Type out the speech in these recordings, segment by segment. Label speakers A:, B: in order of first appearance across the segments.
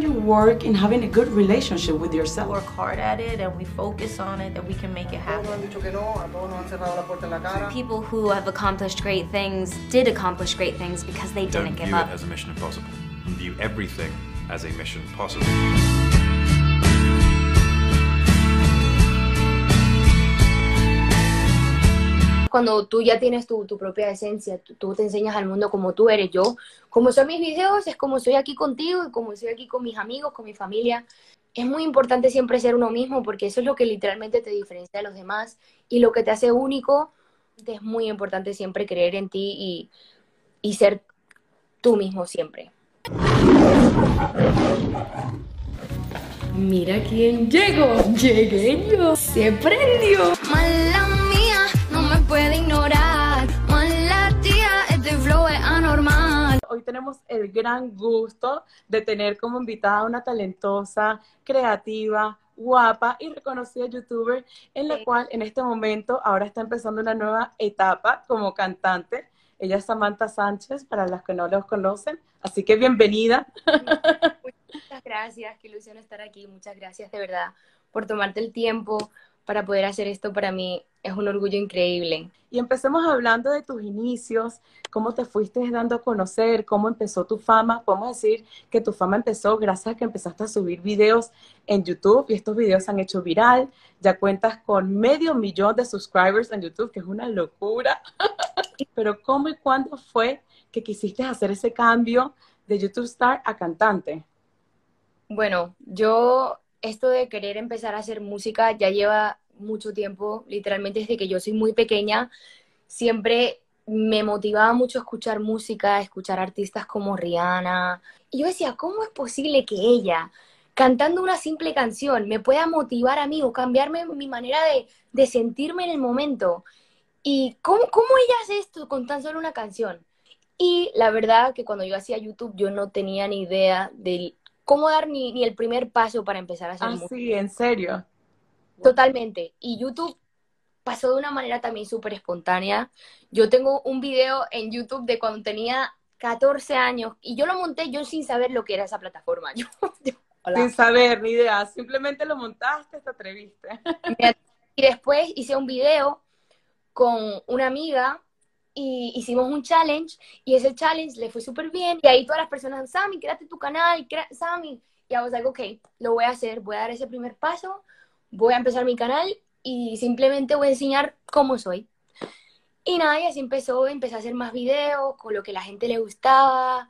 A: don't you work in having a good relationship with yourself?
B: Work hard at it and we focus on it, that we can make it happen.
C: People who have accomplished great things did accomplish great things because they
D: Don't
C: didn't give
D: view
C: up.
D: it as a mission impossible. View everything as a mission possible.
E: Cuando tú ya tienes tu, tu propia esencia, tú, tú te enseñas al mundo como tú eres. Yo, como son mis videos, es como soy aquí contigo y como soy aquí con mis amigos, con mi familia. Es muy importante siempre ser uno mismo porque eso es lo que literalmente te diferencia de los demás y lo que te hace único. Es muy importante siempre creer en ti y, y ser tú mismo siempre.
F: Mira quién llegó. Llegué yo. Se prendió.
G: Mala
A: Hoy tenemos el gran gusto de tener como invitada a una talentosa, creativa, guapa y reconocida youtuber, en la
E: Sí.
A: cual en este momento ahora está empezando una nueva etapa como cantante. Ella es Samantha Sánchez, para las que no los conocen. Así que bienvenida.
E: Muchas gracias, qué ilusión estar aquí. Muchas gracias de verdad por tomarte el tiempo para poder hacer esto. Para mí es un orgullo increíble.
A: Y empecemos hablando de tus inicios, cómo te fuiste dando a conocer, cómo empezó tu fama. Podemos decir que tu fama empezó gracias a que empezaste a subir videos en YouTube y estos videos se han hecho viral. Ya cuentas con medio millón de subscribers en YouTube, que es una locura. Pero ¿cómo y cuándo fue que quisiste hacer ese cambio de YouTube star a cantante?
E: Bueno, yo esto de querer empezar a hacer música ya lleva mucho tiempo, literalmente desde que yo soy muy pequeña, siempre me motivaba mucho escuchar música, escuchar artistas como Rihanna. Y yo decía, ¿cómo es posible que ella, cantando una simple canción, me pueda motivar a mí o cambiarme mi manera de, de sentirme en el momento? ¿Y cómo, cómo ella hace esto con tan solo una canción? Y la verdad que cuando yo hacía YouTube yo no tenía ni idea de cómo dar ni, ni el primer paso para empezar a hacer
A: Ah,
E: música.
A: sí, en serio.
E: Totalmente. Y YouTube pasó de una manera también súper espontánea. Yo tengo un video en YouTube de cuando tenía 14 años y yo lo monté yo sin saber lo que era esa plataforma. Yo, yo- hola.
A: Sin saber ni idea, simplemente lo montaste, te atreviste.
E: Y después hice un video con una amiga y hicimos un challenge y ese challenge le fue súper bien y ahí todas las personas, Sammy, créate tu canal, Sammy. Y I was like, ok, lo voy a hacer, voy a dar ese primer paso, voy a empezar mi canal y simplemente voy a enseñar cómo soy. Y nada, y así empezó, empecé a hacer más videos con lo que la gente le gustaba,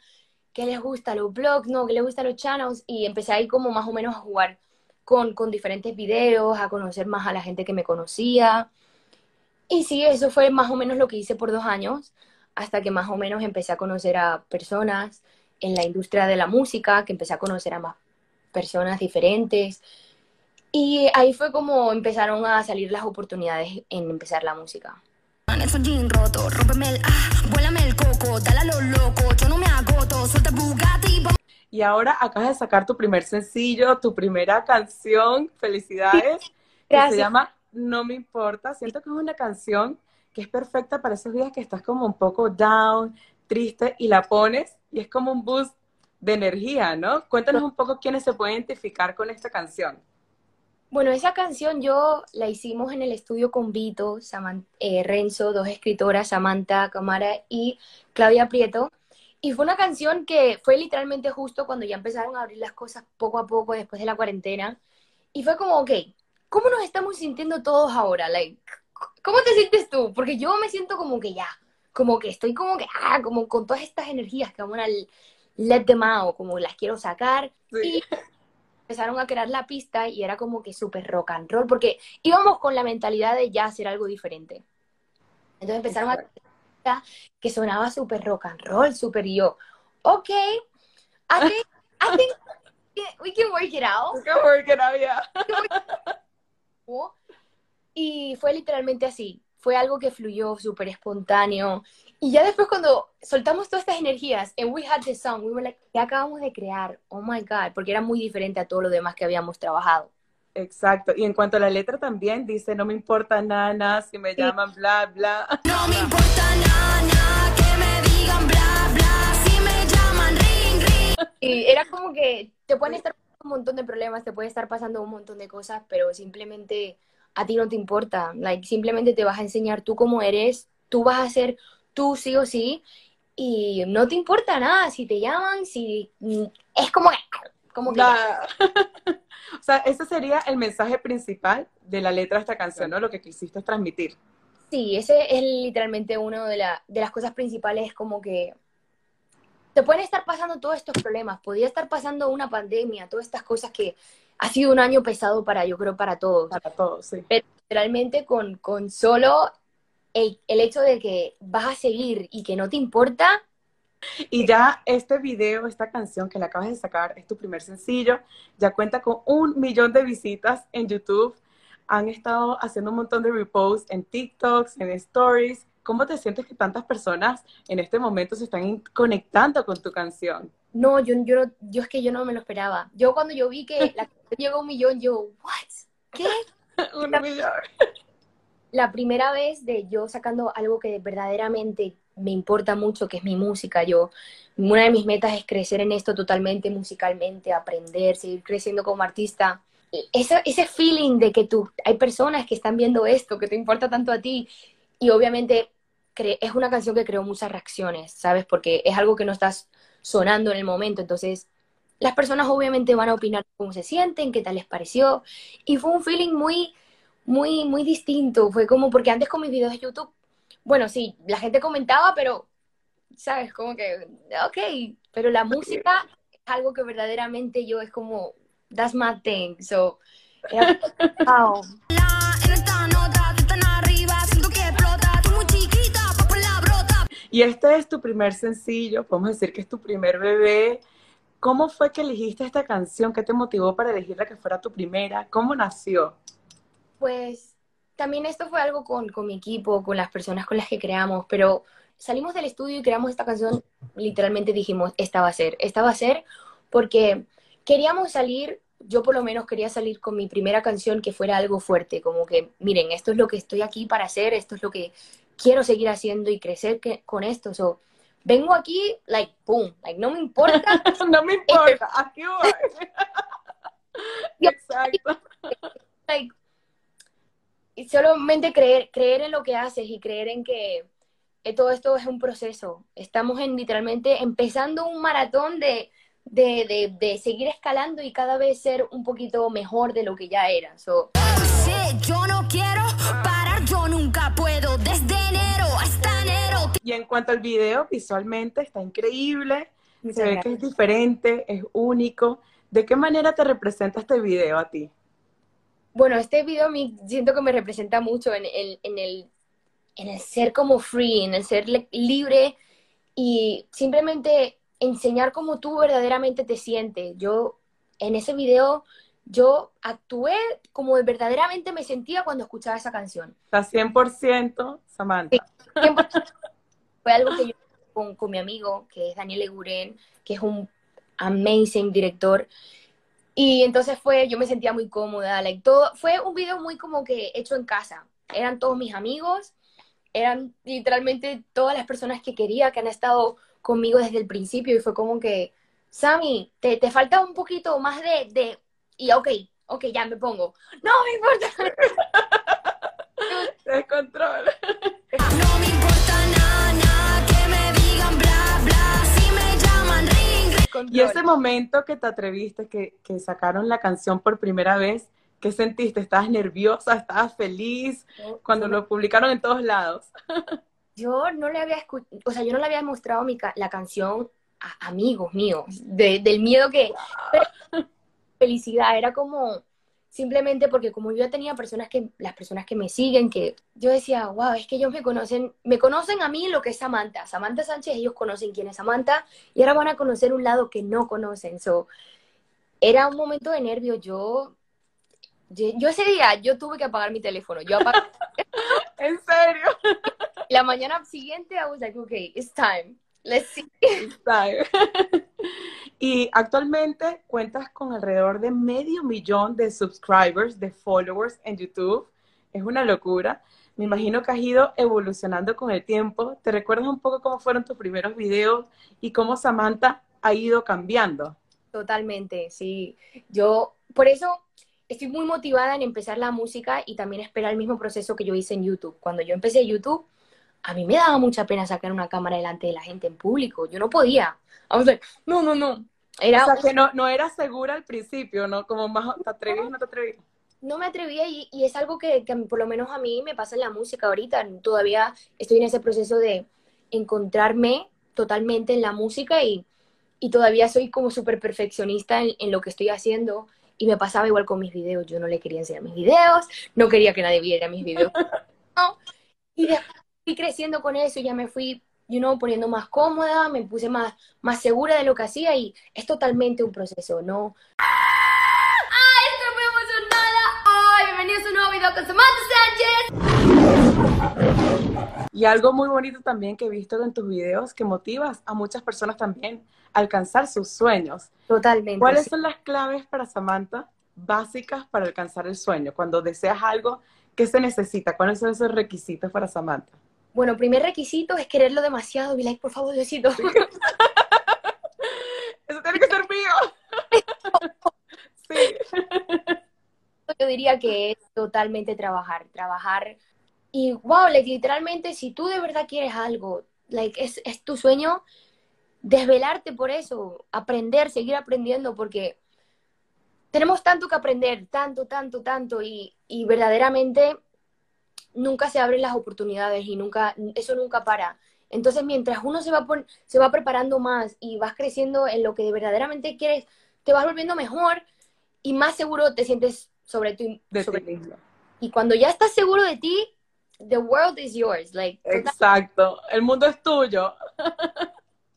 E: qué les gusta los blogs, no, qué les gustan los channels y empecé ahí como más o menos a jugar con, con diferentes videos, a conocer más a la gente que me conocía. Y sí, eso fue más o menos lo que hice por dos años, hasta que más o menos empecé a conocer a personas en la industria de la música, que empecé a conocer a más personas diferentes. Y ahí fue como empezaron a salir las oportunidades en empezar la música.
G: Esos jeans rotos, rómpeme el ah, vuélame el coco, dale a lo loco, yo no me agoto, suelta el Bugatti, vamos
A: Y ahora acabas de sacar tu primer sencillo, tu primera canción. Felicidades. Que se
E: Gracias.
A: llama No me importa. Siento que es una canción que es perfecta para esos días que estás como un poco down, triste y la pones y es como un boost de energía, ¿no? Cuéntanos un poco quiénes se pueden identificar con esta canción.
E: Bueno, esa canción yo la hicimos en el estudio con Vito, Saman- eh, Renzo, dos escritoras, Samantha Camara y Claudia Prieto. Y fue una canción que fue literalmente justo cuando ya empezaron a abrir las cosas poco a poco después de la cuarentena. Y fue como, ok, ¿cómo nos estamos sintiendo todos ahora? Like, ¿Cómo te sientes tú? Porque yo me siento como que ya, como que estoy como que, ah, como con todas estas energías que vamos a let them out, como las quiero sacar.
A: Sí.
E: Y empezaron a crear la pista y era como que súper rock and roll, porque íbamos con la mentalidad de ya hacer algo diferente. Entonces empezaron a crear la pista que sonaba súper rock and roll, súper yo, ok, I think, I think we can work it out.
A: Qué porque no
E: Y fue literalmente así. Fue algo que fluyó súper espontáneo. Y ya después cuando soltamos todas estas energías and we had the song, we were like, ¿qué acabamos de crear? Oh my God, porque era muy diferente a todo lo demás que habíamos trabajado.
A: Exacto. Y en cuanto a la letra también dice, no me importa nada, si me llaman bla, bla.
G: No me importa nada, nada, que me digan bla, bla, si me llaman ring, ring.
E: Y era como que te pueden estar pasando un montón de problemas, te puede estar pasando un montón de cosas, pero simplemente a ti no te importa. Like, simplemente te vas a enseñar tú cómo eres, tú vas a ser tú sí o sí, y no te importa nada si te llaman, si mm, es como que, como que
A: o sea, ese sería el mensaje principal de la letra de esta canción, ¿no? Lo que quisiste transmitir.
E: Sí, ese es literalmente uno de, la, de las cosas principales, como que te pueden estar pasando todos estos problemas, podría estar pasando una pandemia, todas estas cosas que ha sido un año pesado para, yo creo, para todos.
A: Para todos, sí.
E: Pero literalmente con, con solo el, el hecho de que vas a seguir y que no te importa,
A: Y ya este video, esta canción que le acabas de sacar, es tu primer sencillo, ya cuenta con un millón de visitas en YouTube. Han estado haciendo un montón de reposts en TikToks, en Stories. ¿Cómo te sientes que tantas personas en este momento se están conectando con tu canción?
E: no, yo, yo, yo es que yo no me lo esperaba. Yo cuando yo vi que la canción llegó a un millón, yo, ¿what? ¿Qué?
A: un millón.
E: la primera vez de yo sacando algo que verdaderamente me importa mucho, que es mi música. Yo, una de mis metas es crecer en esto totalmente musicalmente, aprender, seguir creciendo como artista. Ese, ese feeling de que tú, hay personas que están viendo esto, que te importa tanto a ti. Y obviamente es una canción que creó muchas reacciones, ¿sabes? Porque es algo que no estás sonando en el momento. Entonces, las personas obviamente van a opinar cómo se sienten, qué tal les pareció. Y fue un feeling muy muy, muy distinto. Fue como, porque antes con mis videos de YouTube, bueno, sí, la gente comentaba, pero, ¿sabes? Como que, ok, pero la música es algo que verdaderamente yo es como, that's my thing. So, wow.
A: Y este es tu primer sencillo, podemos decir que es tu primer bebé. ¿Cómo fue que elegiste esta canción? ¿Qué te motivó para elegirla que fuera tu primera? ¿Cómo nació?
E: Pues también esto fue algo con, con mi equipo, con las personas con las que creamos, pero salimos del estudio y creamos esta canción, literalmente dijimos, esta va a ser, esta va a ser, porque queríamos salir, yo por lo menos quería salir con mi primera canción que fuera algo fuerte, como que, miren, esto es lo que estoy aquí para hacer, esto es lo que quiero seguir haciendo y crecer que- con esto, so, vengo aquí, like, boom, like, no me importa,
A: no me importa, aquí voy. Exacto.
E: like, y solamente creer, creer en lo que haces y creer en que eh, todo esto es un proceso. Estamos en literalmente empezando un maratón de, de, de, de seguir escalando y cada vez ser un poquito mejor de lo que ya era. So,
G: Sí, yo no quiero parar, yo nunca puedo. Desde.
A: Y en cuanto al video, visualmente está increíble.
E: muchas
A: Se ve que es diferente, es único. ¿De qué manera te representa este video a ti?
E: Bueno, este video mí siento que me representa mucho en, el en, el, en el ser como free, en el ser libre y simplemente enseñar cómo tú verdaderamente te sientes. Yo, en ese video, yo actué como verdaderamente me sentía cuando escuchaba esa canción.
A: Está 100% Samantha.
E: Siempre fue algo que yo con, con mi amigo, que es Daniel Eguren, que es un amazing director. Y entonces fue, yo me sentía muy cómoda, like, todo, fue un video muy como que hecho en casa. Eran todos mis amigos, eran literalmente todas las personas que quería, que han estado conmigo desde el principio y fue como que, Sammy, te, te falta un poquito más de, de, y ok, ok, ya me pongo. No me importa.
A: Descontrol.
G: No me importa nada,
A: Y ese momento que te atreviste, que, que sacaron la canción por primera vez, ¿qué sentiste? ¿Estabas nerviosa? ¿Estabas feliz? Cuando lo publicaron en todos lados.
E: Yo no le había escuchado, o sea, yo no le había mostrado mi ca- la canción a amigos míos, de- del miedo que... pero felicidad, era como simplemente porque como yo tenía personas que, las personas que me siguen, que yo decía, wow, es que ellos me conocen, me conocen a mí lo que es Samantha. Samantha Sánchez, ellos conocen quién es Samantha y ahora van a conocer un lado que no conocen. So, era un momento de nervio, yo... Yo, yo ese día, yo tuve que apagar mi teléfono. Yo apagué
A: ¿En serio?
E: la mañana siguiente, I was like, okay, it's time. Let's see.
A: ¿Sabes? Y actualmente cuentas con alrededor de medio millón de subscribers, de followers en YouTube. Es una locura. Me imagino que has ido evolucionando con el tiempo. ¿Te recuerdas un poco cómo fueron tus primeros videos y cómo Samantha ha ido cambiando.
E: Totalmente, sí. Yo, por eso estoy muy motivada en empezar la música y también esperar el mismo proceso que yo hice en YouTube. Cuando yo empecé YouTube, a mí me daba mucha pena sacar una cámara delante de la gente en público. Yo no podía. I was like, no, no, no. Era,
A: O sea, que no, no era segura al principio, ¿no? Como más, ¿te atrevías o no te atrevías?
E: no me atrevía y, y es algo que, que a por lo menos a mí me pasa en la música ahorita. Todavía estoy en ese proceso de encontrarme totalmente en la música y, y todavía soy como súper perfeccionista en, en lo que estoy haciendo. Y me pasaba igual con mis videos. Yo no le quería enseñar mis videos, no quería que nadie viera mis videos. No. Y después creciendo con eso, ya me fui, you know, poniendo más cómoda, me puse más, más segura de lo que hacía y es totalmente un proceso, ¿no?
F: Estoy muy emocionada. Ay, bienvenidos a un nuevo video con Samantha Sánchez.
A: Y algo muy bonito también que he visto en tus videos, que motivas a muchas personas también a alcanzar sus sueños.
E: Totalmente.
A: ¿Cuáles
E: sí.
A: son las claves para Samantha básicas para alcanzar el sueño? Cuando deseas algo, ¿qué se necesita? ¿Cuáles son esos requisitos para Samantha?
E: Bueno, primer requisito es quererlo demasiado. Be like, por favor, Diosito.
A: Eso tiene que ser mío. sí.
E: Yo diría que es totalmente trabajar, trabajar. Y wow, like, literalmente, si tú de verdad quieres algo, like, es, es tu sueño, desvelarte por eso, aprender, seguir aprendiendo, porque tenemos tanto que aprender, tanto, tanto, tanto, y, y verdaderamente nunca se abren las oportunidades y nunca, eso nunca para. Entonces, mientras uno se va, se va preparando más y vas creciendo en lo que verdaderamente quieres, te vas volviendo mejor y más seguro te sientes sobre tu
A: De
E: sobre-
A: ti mismo.
E: y cuando ya estás seguro de ti, the world is yours. Like,
A: Exacto. El mundo es tuyo.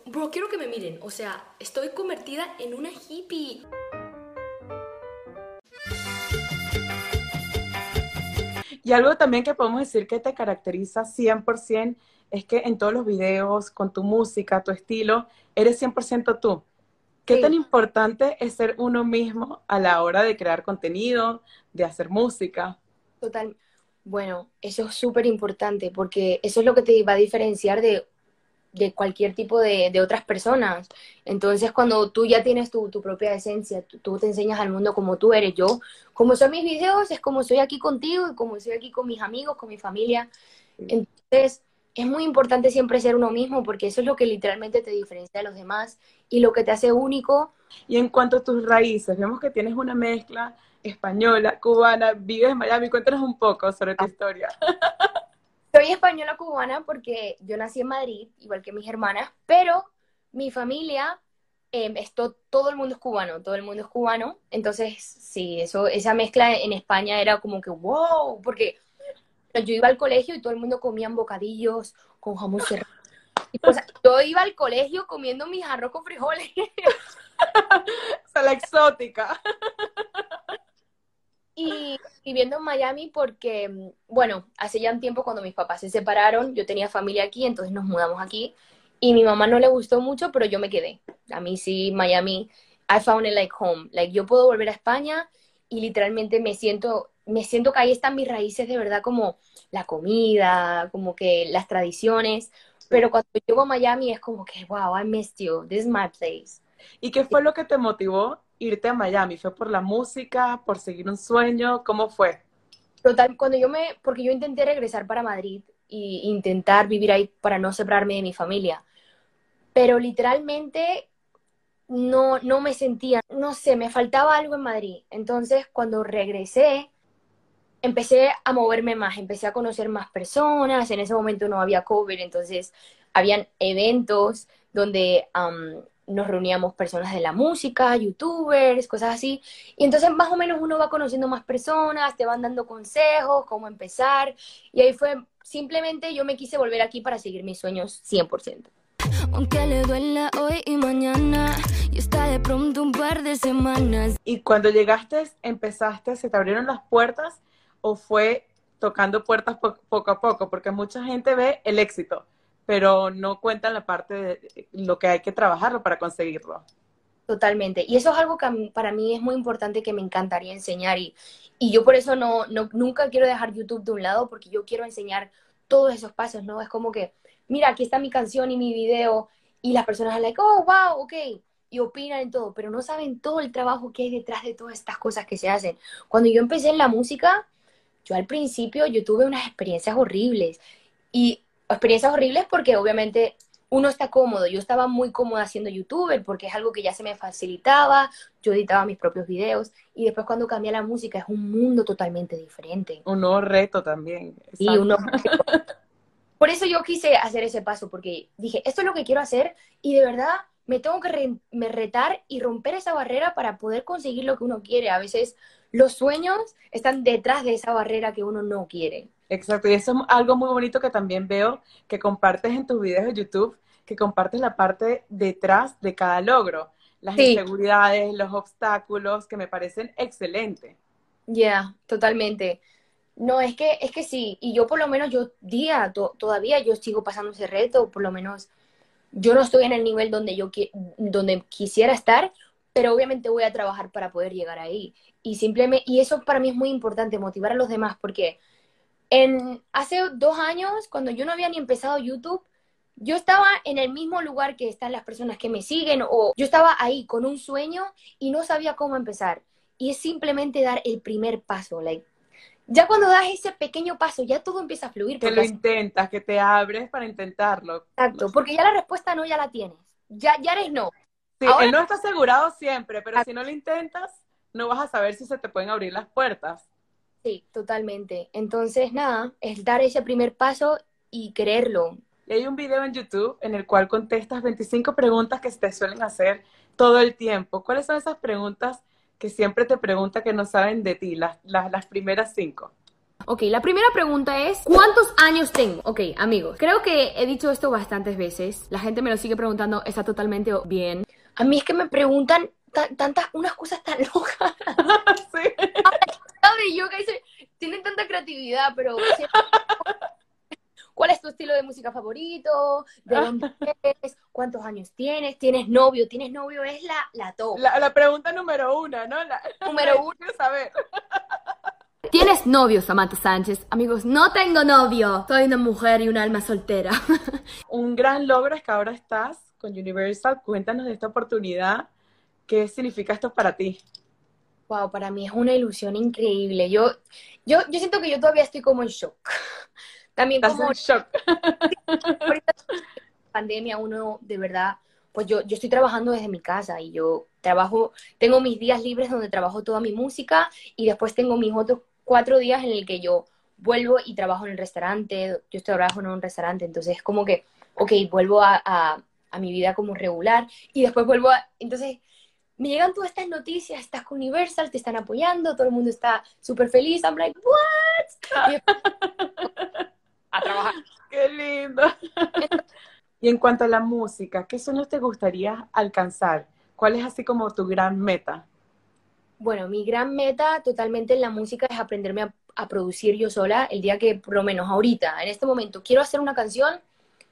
F: Bro, quiero que me miren. O sea, estoy convertida en una hippie.
A: Y algo también que podemos decir que te caracteriza 100% es que en todos los videos, con tu música, tu estilo, eres 100% tú. ¿Qué
E: Sí.
A: tan importante es ser uno mismo a la hora de crear contenido, de hacer música?
E: total. Bueno, eso es súper importante porque eso es lo que te va a diferenciar de, de cualquier tipo de, de otras personas. Entonces, cuando tú ya tienes tu, tu propia esencia, tú, tú te enseñas al mundo como tú eres. Yo, como son mis videos, es como soy aquí contigo y como soy aquí con mis amigos, con mi familia. Entonces, es muy importante siempre ser uno mismo porque eso es lo que literalmente te diferencia de los demás y lo que te hace único.
A: Y en cuanto a tus raíces, vemos que tienes una mezcla española, cubana, vives en Miami. Cuéntanos un poco sobre tu historia.
E: Soy española cubana porque yo nací en Madrid, igual que mis hermanas, pero mi familia, eh, esto, todo el mundo es cubano, todo el mundo es cubano. Entonces, sí, eso, esa mezcla en España era como que wow, porque yo iba al colegio y todo el mundo comía bocadillos con jamón serrano. Y, sea, yo iba al colegio comiendo mis arroz con frijoles.
A: O sea, la exótica.
E: Y viviendo en Miami porque, mm, bueno, hace ya un tiempo cuando mis papás se separaron, yo tenía familia aquí, entonces nos mudamos aquí y mi mamá no le gustó mucho, pero yo me quedé. A mí sí, Miami, I found it like home. Like yo puedo volver a España y literalmente me siento, me siento que ahí están mis raíces de verdad como la comida, como que las tradiciones, pero cuando llego a Miami es como que, wow, I missed you, this is my place.
A: ¿Y qué fue lo que te motivó irte a Miami? ¿Fue por la música, por seguir un sueño? ¿Cómo fue?
E: Total, cuando yo me, porque yo intenté regresar para Madrid y intentar vivir ahí para no separarme de mi familia, pero literalmente no, no me sentía, no sé, me faltaba algo en Madrid. Entonces, cuando regresé, empecé a moverme más, empecé a conocer más personas. En ese momento no había COVID, entonces habían eventos donde nos reuníamos personas de la música, youtubers, cosas así. Y entonces más o menos uno va conociendo más personas, te van dando consejos, cómo empezar. Y ahí fue, simplemente yo me quise volver aquí para seguir mis sueños 100%.
G: Aunque le duela hoy y mañana, y está de pronto un par de semanas.
A: Y cuando llegaste, empezaste, ¿se te abrieron las puertas o fue tocando puertas po- poco a poco? Porque mucha gente ve el éxito, pero no cuentan la parte de lo que hay que trabajarlo para conseguirlo.
E: Totalmente. Y eso es algo que para mí es muy importante que me encantaría enseñar. Y, y yo por eso no, no, nunca quiero dejar YouTube de un lado porque yo quiero enseñar todos esos pasos, ¿no? Es como que, mira, aquí está mi canción y mi video y las personas son like, oh, wow, ok. y opinan en todo, pero no saben todo el trabajo que hay detrás de todas estas cosas que se hacen. Cuando yo empecé en la música, yo al principio yo tuve unas experiencias horribles y experiencias horribles porque obviamente uno está cómodo. Yo estaba muy cómoda siendo youtuber porque es algo que ya se me facilitaba, yo editaba mis propios videos y después cuando cambié la música es un mundo totalmente diferente.
A: Un nuevo reto también.
E: Y
A: exacto.
E: uno... Por eso yo quise hacer ese paso porque dije, esto es lo que quiero hacer y de verdad me tengo que re- me retar y romper esa barrera para poder conseguir lo que uno quiere. A veces los sueños están detrás de esa barrera que uno no quiere.
A: Exacto, y eso es algo muy bonito que también veo que compartes en tus videos de YouTube, que compartes la parte detrás de cada logro, las
E: Sí.
A: inseguridades, los obstáculos, que me parecen excelentes.
E: Ya, totalmente. No, es que, es que sí, y yo por lo menos, yo día, to- todavía yo sigo pasando ese reto, por lo menos yo no estoy en el nivel donde yo qui- donde quisiera estar, pero obviamente voy a trabajar para poder llegar ahí. Y simplemente, y eso para mí es muy importante, motivar a los demás, porque en, hace dos años, cuando yo no había ni empezado YouTube, yo estaba en el mismo lugar que están las personas que me siguen, o yo estaba ahí con un sueño y no sabía cómo empezar. Y es simplemente dar el primer paso, like, ya cuando das ese pequeño paso, ya todo empieza a fluir.
A: Que lo
E: así-
A: intentas, que te abres para intentarlo.
E: Exacto, porque ya la respuesta no ya la tienes. Ya, ya eres no.
A: Sí,
E: Ahora-
A: él no está asegurado siempre, pero si no lo intentas, no vas a saber si se te pueden abrir las puertas.
E: Sí, totalmente. Entonces, nada, es dar ese primer paso y quererlo.
A: Y hay un video en YouTube en el cual contestas 25 preguntas que se te suelen hacer todo el tiempo. ¿Cuáles son esas preguntas que siempre te pregunta que no saben de ti? Las, las, las primeras cinco.
F: Ok, la primera pregunta es, ¿cuántos años tengo? Ok, amigos, creo que he dicho esto bastantes veces. La gente me lo sigue preguntando, está totalmente bien.
E: A mí es que me preguntan ta- tantas, unas cosas tan locas.
A: Sí.
E: ¿Sabes? Yo que dice, tienen tanta creatividad, pero ¿cuál es tu estilo de música favorito? ¿De dónde eres? ¿Cuántos años tienes? ¿Tienes novio? ¿Tienes novio? Es la, la top.
A: La, la pregunta número uno, ¿no? La,
E: Número uno.
A: quiero saber.
F: ¿Tienes novio, Samantha Sánchez? Amigos, no tengo novio. Soy una mujer y un alma soltera.
A: Un gran logro es que ahora estás con Universal. Cuéntanos de esta oportunidad. ¿Qué significa esto para ti?
E: Wow, para mí es una ilusión increíble. Yo, yo, yo siento que yo todavía estoy como en shock. También
A: Estás
E: como
A: en shock.
E: ahorita pandemia uno de verdad, pues yo, yo estoy trabajando desde mi casa y yo trabajo, tengo mis días libres donde trabajo toda mi música y después tengo mis otros cuatro días en el que yo vuelvo y trabajo en el restaurante, yo estoy trabajo en un restaurante, entonces es como que, ok, vuelvo a, a, a mi vida como regular y después vuelvo a, entonces me llegan todas estas noticias, estás con Universal, te están apoyando, todo el mundo está súper feliz, I'm like, what? Y a trabajar.
A: ¡Qué lindo! y en cuanto a la música, ¿qué sueños te gustaría alcanzar? ¿Cuál es así como tu gran meta?
E: Bueno, mi gran meta totalmente en la música es aprenderme a, a producir yo sola. El día que, por lo menos ahorita, en este momento, quiero hacer una canción,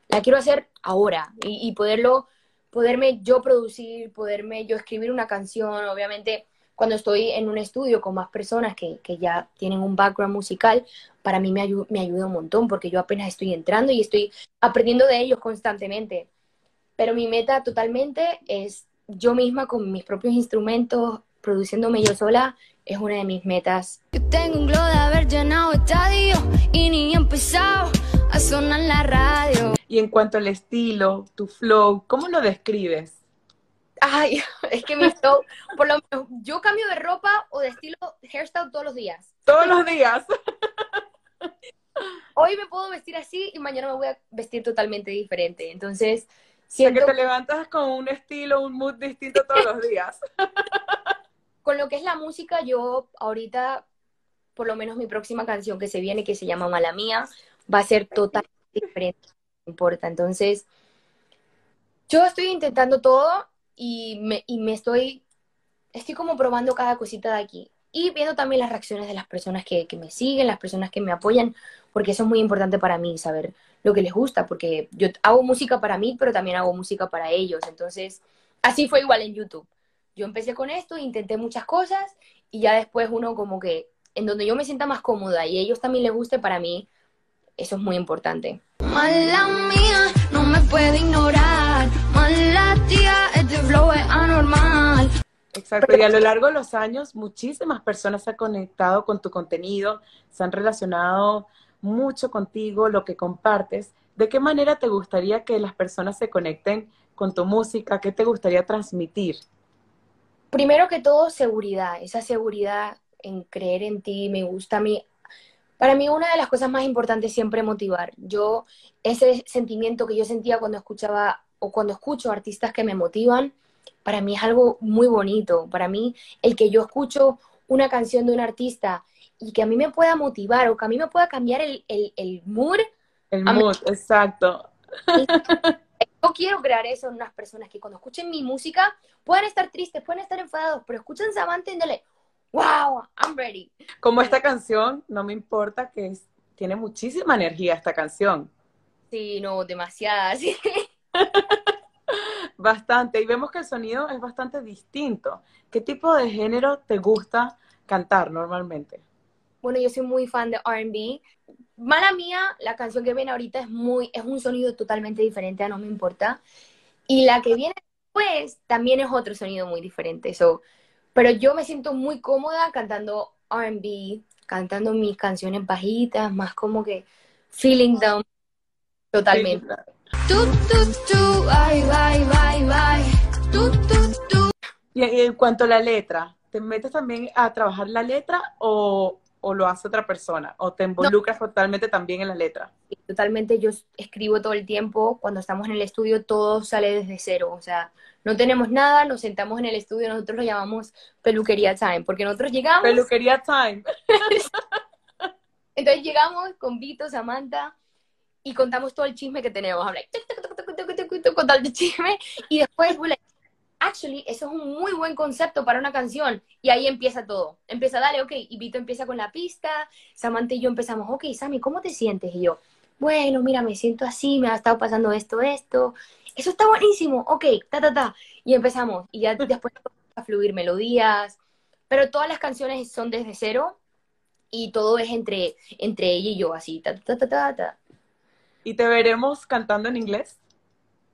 E: la quiero hacer ahora y, y poderlo, poderme yo producir, poderme yo escribir una canción. Obviamente, cuando estoy en un estudio con más personas que, que ya tienen un background musical, para mí me, ayu- me ayuda un montón porque yo apenas estoy entrando y estoy aprendiendo de ellos constantemente. Pero mi meta totalmente es yo misma con mis propios instrumentos, produciéndome yo sola, es una de mis metas.
G: Yo tengo un glow de haber llenado estadio y ni he empezado a sonar la radio.
A: Y en cuanto al estilo, tu flow, ¿cómo lo describes?
E: Ay, es que mi flow, por lo menos, yo cambio de ropa o de estilo hairstyle todos los días.
A: Todos los días.
E: Hoy me puedo vestir así y mañana me voy a vestir totalmente diferente. Entonces,
A: O sea, que
E: siento
A: te levantas con un estilo, un mood distinto todos los días.
E: con lo que es la música, yo ahorita, por lo menos mi próxima canción que se viene, que se llama Mala Mía, va a ser totalmente diferente, importa. Entonces, yo estoy intentando todo y me, y me estoy, estoy como probando cada cosita de aquí. Y viendo también las reacciones de las personas que, me siguen, las personas que me apoyan, porque eso es muy importante para mí, saber lo que les gusta, porque yo hago música para mí, pero también hago música para ellos. Entonces, así fue igual en YouTube. Yo empecé con esto, intenté muchas cosas y ya después uno como que en donde yo me sienta más cómoda y a ellos también les guste, para mí eso es muy importante.
G: Mala mía, no me puede ignorar. Mala tía, es de flow es anormal.
A: Exacto, y a lo largo de los años muchísimas personas se han conectado con tu contenido, se han relacionado mucho contigo, lo que compartes. ¿De qué manera te gustaría que las personas se conecten con tu música? ¿Qué te gustaría transmitir?
E: Primero que todo, seguridad. Esa seguridad en creer en ti me gusta a mí. Para mí una de las cosas más importantes es siempre motivar. Yo, ese sentimiento que yo sentía cuando escuchaba o cuando escucho artistas que me motivan, para mí es algo muy bonito. Para mí, el que yo escucho una canción de un artista y que a mí me pueda motivar o que a mí me pueda cambiar el, el, el mood,
A: El
E: mí-
A: mood, exacto.
E: yo quiero crear eso en unas personas que cuando escuchen mi música puedan estar tristes, pueden estar enfadados, pero escuchan Samantha y dale, wow, I'm ready.
A: Como esta canción, no me importa que es- tiene muchísima energía esta canción.
E: Sí, no, demasiadas. sí.
A: Bastante. Y vemos que el sonido es bastante distinto. ¿Qué tipo de género te gusta cantar normalmente?
E: Bueno, yo soy muy fan de R&B. Mala mía, la canción que viene ahorita es muy, es un sonido totalmente diferente a No Me Importa. Y la que viene después también es otro sonido muy diferente. So, pero yo me siento muy cómoda cantando R&B, cantando mis canciones bajitas, más como que feeling down totalmente.
G: Tú, tú, tú, ay, bye, bye, bye. Tú, tú, tú.
A: Y, y en cuanto a la letra, ¿te metes también a trabajar la letra o, o lo hace otra persona o te involucras no. totalmente también en la letra.
E: Totalmente, yo escribo todo el tiempo, cuando estamos en el estudio todo sale desde cero, o sea, no tenemos nada, nos sentamos en el estudio, nosotros lo llamamos peluquería time, porque nosotros llegamos...
A: Peluquería time.
E: Entonces llegamos con Vito, Samantha y contamos todo el chisme que tenemos, habla, con tal chisme y después actually, eso es un muy buen concepto para una canción. Y ahí empieza todo. Empieza, dale, ok, y Vito empieza con la pista, Samantha y yo empezamos, ok, Sammy, ¿cómo te sientes? Y yo, bueno, mira, me siento así, me ha estado pasando esto, esto. Eso está buenísimo, ok, ta, ta, ta. Y empezamos, y ya después a fluir melodías, pero todas las canciones son desde cero y todo es entre, entre ella y yo, así, ta, ta, ta, ta, ta.
A: ¿Y te veremos cantando en inglés?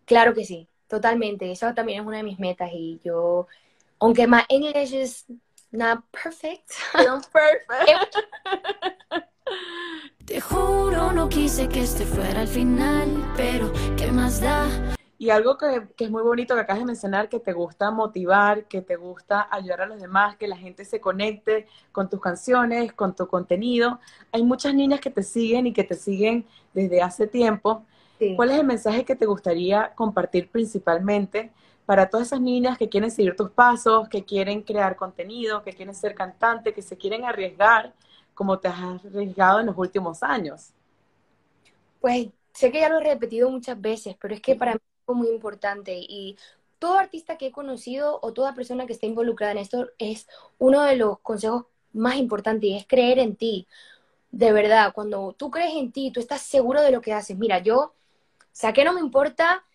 E: Claro que sí, totalmente. Eso también es una de mis metas y yo, aunque my English is not perfect,
A: Perfect.
G: Te juro, no quise que este fuera el final, pero ¿qué más da?
A: Y algo que, que es muy bonito que acabas de mencionar, que te gusta motivar, que te gusta ayudar a los demás, que la gente se conecte con tus canciones, con tu contenido. Hay muchas niñas que te siguen y que te siguen desde hace tiempo.
E: Sí.
A: ¿Cuál es el mensaje que te gustaría compartir principalmente para todas esas niñas que quieren seguir tus pasos, que quieren crear contenido, que quieren ser cantante, que se quieren arriesgar como te has arriesgado en los últimos años?
E: Pues sé que ya lo he repetido muchas veces, pero es que para mí es muy importante y todo artista que he conocido o toda persona que esté involucrada en esto es uno de los consejos más importantes y es creer en ti. De verdad, cuando tú crees en ti, tú estás seguro de lo que haces. Mira, yo saqué No Me Importa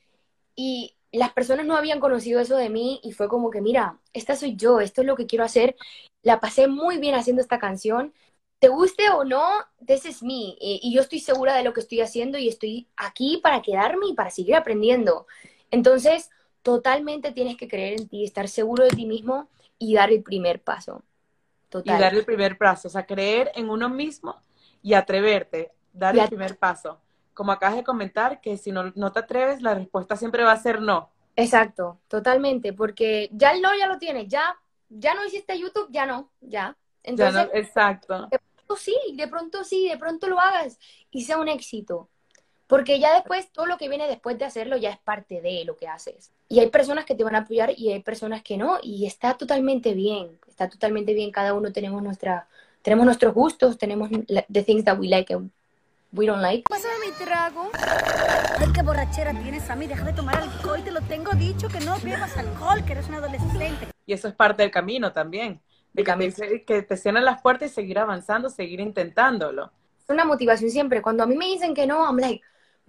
E: y las personas no habían conocido eso de mí y fue como que, mira, esta soy yo, esto es lo que quiero hacer. La pasé muy bien haciendo esta canción te guste o no, this is me. Y, y yo estoy segura de lo que estoy haciendo y estoy aquí para quedarme y para seguir aprendiendo. Entonces, totalmente tienes que creer en ti, estar seguro de ti mismo y dar el primer paso. Total.
A: Y dar el primer paso, o sea, creer en uno mismo y atreverte, dar
E: Y
A: el primer paso. Como acabas de comentar, que si no, no te atreves, la respuesta siempre va a ser no.
E: Exacto, totalmente, porque ya el no ya lo tienes, ya, ya no hiciste YouTube, ya no, ya.
A: Ya
E: Entonces,
A: no- exacto.
E: pronto sí, de pronto sí, de pronto lo hagas y sea un éxito. Porque ya después, todo lo que viene después de hacerlo ya es parte de lo que haces. Y hay personas que te van a apoyar y hay personas que no. Y está totalmente bien. Está totalmente bien. Cada uno tenemos nuestra, tenemos nuestros gustos, tenemos the things that we like and we don't like.
H: Pásame mi trago. Ay, qué borrachera tienes, Sammy. Deja de tomar alcohol. Te lo tengo dicho que no bebas alcohol, que eres un adolescente.
A: Y eso es parte del camino también. De que, te, que te cierren las puertas y seguir avanzando, seguir intentándolo.
E: Es una motivación siempre. Cuando a mí me dicen que no, I'm like,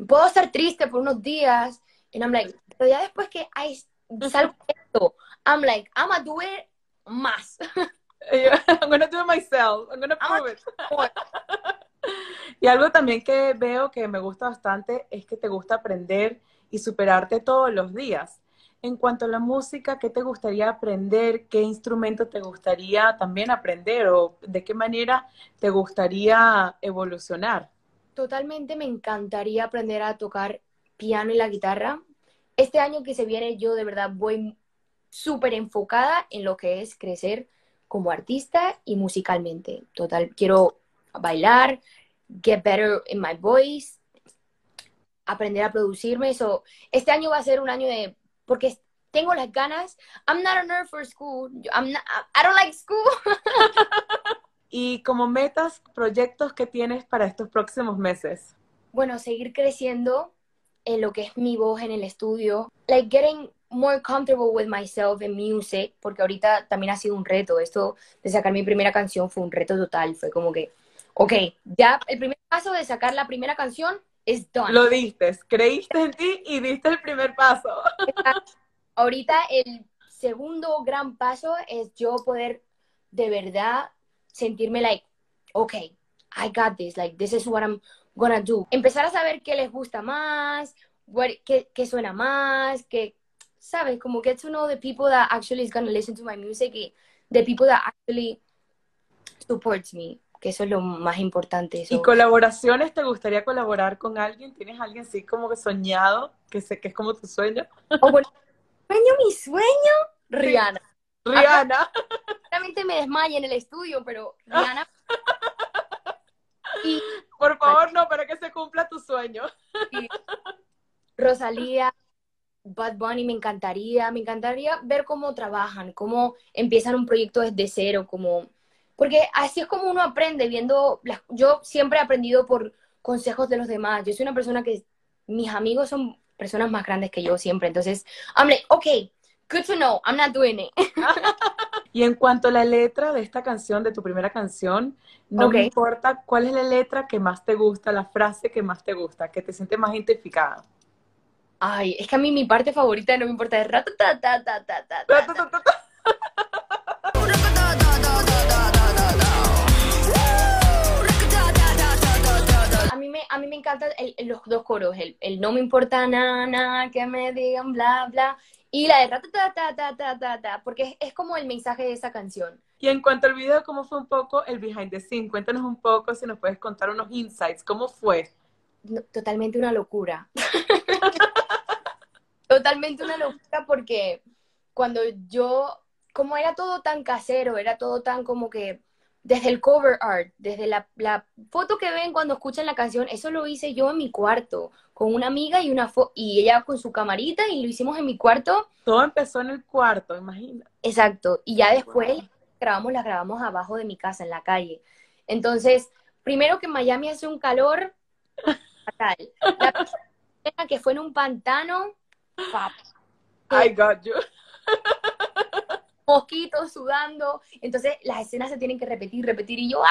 E: puedo estar triste por unos días. And I'm like, pero ya después que hay, salgo esto, I'm like, I'm gonna do it más.
A: I'm gonna do it myself. I'm gonna
E: I'm
A: prove it. Y algo también que veo que me gusta bastante es que te gusta aprender y superarte todos los días. En cuanto a la música, ¿qué te gustaría aprender? ¿Qué instrumento te gustaría también aprender? ¿O de qué manera te gustaría evolucionar?
E: Totalmente me encantaría aprender a tocar piano y la guitarra. Este año que se viene yo de verdad voy súper enfocada en lo que es crecer como artista y musicalmente. Total, quiero bailar, get better in my voice, aprender a producirme. So, este año va a ser un año de, porque tengo las ganas. I'm not a nerd for school. I'm not, I don't like school.
A: y como metas, proyectos que tienes para estos próximos meses.
E: Bueno, seguir creciendo en lo que es mi voz en el estudio. Like getting more comfortable with myself in music, porque ahorita también ha sido un reto. Esto de sacar mi primera canción fue un reto total. Fue como que, ok, ya el primer paso de sacar la primera canción es done.
A: Lo diste, creíste en ti y diste el primer paso.
E: ahorita el segundo gran paso es yo poder de verdad sentirme like, ok, I got this, like this is what I'm gonna do. Empezar a saber qué les gusta más, qué, qué suena más, qué, ¿sabes? Como get to know the people that actually is gonna listen to my music y the people that actually supports me, que eso es lo más importante.
A: ¿Y colaboraciones? ¿Te gustaría colaborar con alguien? ¿Tienes alguien así como que soñado, que sé que es como tu sueño?
E: Oh, bueno, sueño, mi sueño, Rihanna.
A: Rihanna.
E: Realmente me desmaya en el estudio, pero Rihanna.
A: y, Por favor, no, para que se cumpla tu sueño.
E: Rosalía, Bad Bunny me encantaría, me encantaría ver cómo trabajan, cómo empiezan un proyecto desde cero, como porque así es como uno aprende viendo, yo siempre he aprendido por consejos de los demás. Yo soy una persona que mis amigos son personas más grandes que yo siempre, entonces, I'm like, okay, good to know, I'm not doing it.
A: y en cuanto a la letra de esta canción, de tu primera canción, no me importa cuál es la letra que más te gusta, la frase que más te gusta, que te sientes más identificada.
E: Ay, es que a mí mi parte favorita no me importa es me, a mí me encantan los dos coros, el, no me importa nada, nada, que me digan bla, bla, y la de ta porque es, como el mensaje de esa canción.
A: Y en cuanto al video, ¿cómo fue un poco el behind the scene? Cuéntanos un poco, si nos puedes contar unos insights, ¿cómo fue?
E: totalmente una locura. totalmente una locura porque cuando yo, como era todo tan casero, era todo tan como que desde el cover art, desde la, la foto que ven cuando escuchan la canción, eso lo hice yo en mi cuarto, con una amiga y una y ella con su camarita y lo hicimos en mi cuarto.
A: Todo empezó en el cuarto, imagina.
E: Exacto, y ya después grabamos, las grabamos abajo de mi casa, en la calle. Entonces, primero que en Miami hace un calor fatal. La que fue en un pantano,
A: I got you.
E: Mosquitos sudando. Entonces las escenas se tienen que repetir, repetir. Y yo, ¡ah,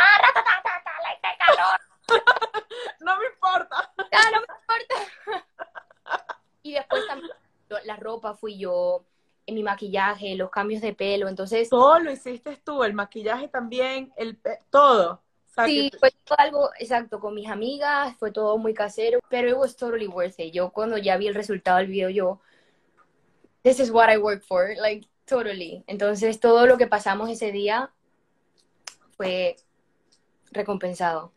E: calor!
A: no me importa.
E: Ah, no me importa. y después también la ropa fui yo, en mi maquillaje, los cambios de pelo. Entonces.
A: Todo lo hiciste tú, el maquillaje también, el todo.
E: Sí, fue todo algo exacto con mis amigas, fue todo muy casero, pero it was totally worth it. Yo cuando ya vi el resultado del video, yo, this is what I work for, like, totally. Entonces, todo lo que pasamos ese día fue recompensado.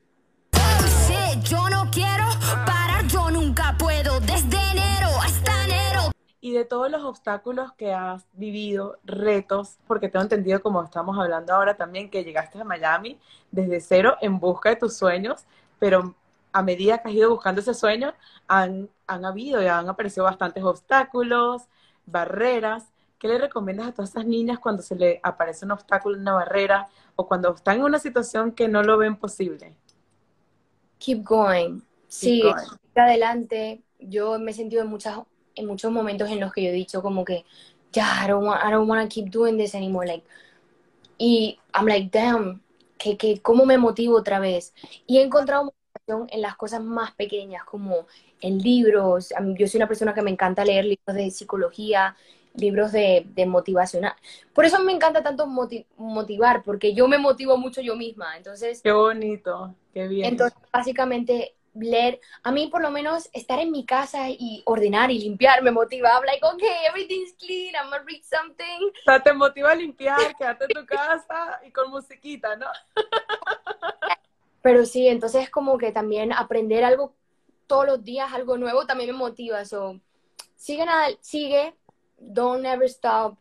G: yo no quiero parar, yo nunca puedo, desde enero hasta enero.
A: Y de todos los obstáculos que has vivido, retos, porque tengo entendido, como estamos hablando ahora también, que llegaste a Miami desde cero en busca de tus sueños, pero a medida que has ido buscando ese sueño, han, han habido y han aparecido bastantes obstáculos, barreras. ¿Qué le recomiendas a todas esas niñas cuando se le aparece un obstáculo, una barrera, o cuando están en una situación que no lo ven posible?
E: Keep going. sí, adelante. Yo me he sentido en, muchas, en muchos momentos en los que yo he dicho como que, ya, I don't want, I don't want to keep doing this anymore. Like, y I'm like, damn, que, que, ¿cómo me motivo otra vez? Y he encontrado motivación en las cosas más pequeñas, como en libros. Yo soy una persona que me encanta leer libros de psicología, libros de, de motivacional. Por eso me encanta tanto motivar, porque yo me motivo mucho yo misma. Entonces.
A: Qué bonito, qué bien.
E: Entonces, básicamente, leer, a mí por lo menos estar en mi casa y ordenar y limpiar me motiva. I'm like, okay, everything's clean, I'm gonna read something.
A: O sea, te motiva a limpiar, quedarte en tu casa y con musiquita, ¿no?
E: Pero sí, entonces como que también aprender algo todos los días, algo nuevo, también me motiva. So, sigue, nada, sigue, don't ever stop.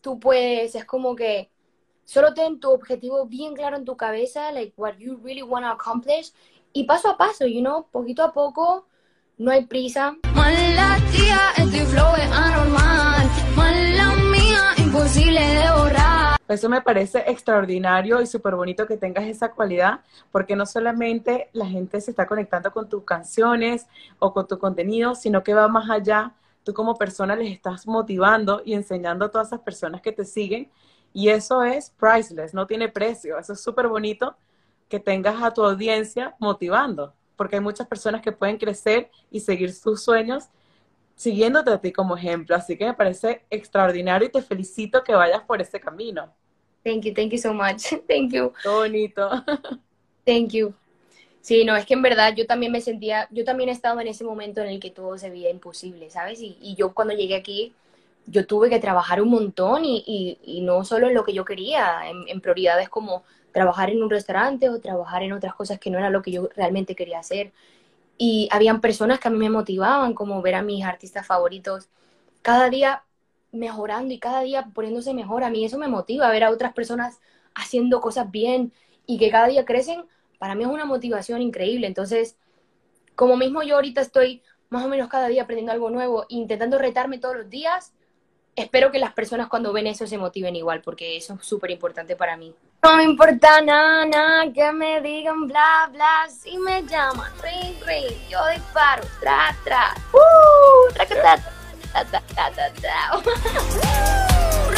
E: Tú puedes, es como que solo ten tu objetivo bien claro en tu cabeza, like what you really want to accomplish, y paso a paso, you know, poquito a poco, no hay prisa.
G: Mala tía, este flow es anormal. Mala mía, imposible de borrar.
A: Eso me parece extraordinario y súper bonito que tengas esa cualidad, porque no solamente la gente se está conectando con tus canciones o con tu contenido, sino que va más allá. Tú como persona les estás motivando y enseñando a todas esas personas que te siguen. Y eso es priceless, no tiene precio. Eso es súper bonito que tengas a tu audiencia motivando, porque hay muchas personas que pueden crecer y seguir sus sueños siguiéndote a ti como ejemplo. Así que me parece extraordinario y te felicito que vayas por ese camino.
E: Thank you, thank you so much. Thank you.
A: Qué bonito.
E: Thank you. Sí, no, es que en verdad yo también me sentía, yo también he estado en ese momento en el que todo se veía imposible, ¿sabes? Y, yo cuando llegué aquí, yo tuve que trabajar un montón y, y, y no solo en lo que yo quería, en, en, prioridades como trabajar en un restaurante o trabajar en otras cosas que no era lo que yo realmente quería hacer. Y habían personas que a mí me motivaban, como ver a mis artistas favoritos cada día mejorando y cada día poniéndose mejor. A mí eso me motiva, ver a otras personas haciendo cosas bien y que cada día crecen, para mí es una motivación increíble. Entonces, como mismo yo ahorita estoy más o menos cada día aprendiendo algo nuevo, intentando retarme todos los días, espero que las personas cuando ven eso se motiven igual, porque eso es súper importante para mí. No me importa nada, nada, que me digan bla, bla, si me llaman, ring, ring, yo disparo, tra, tra, uh, tra, tra, tra, tra, tra, tra, tra.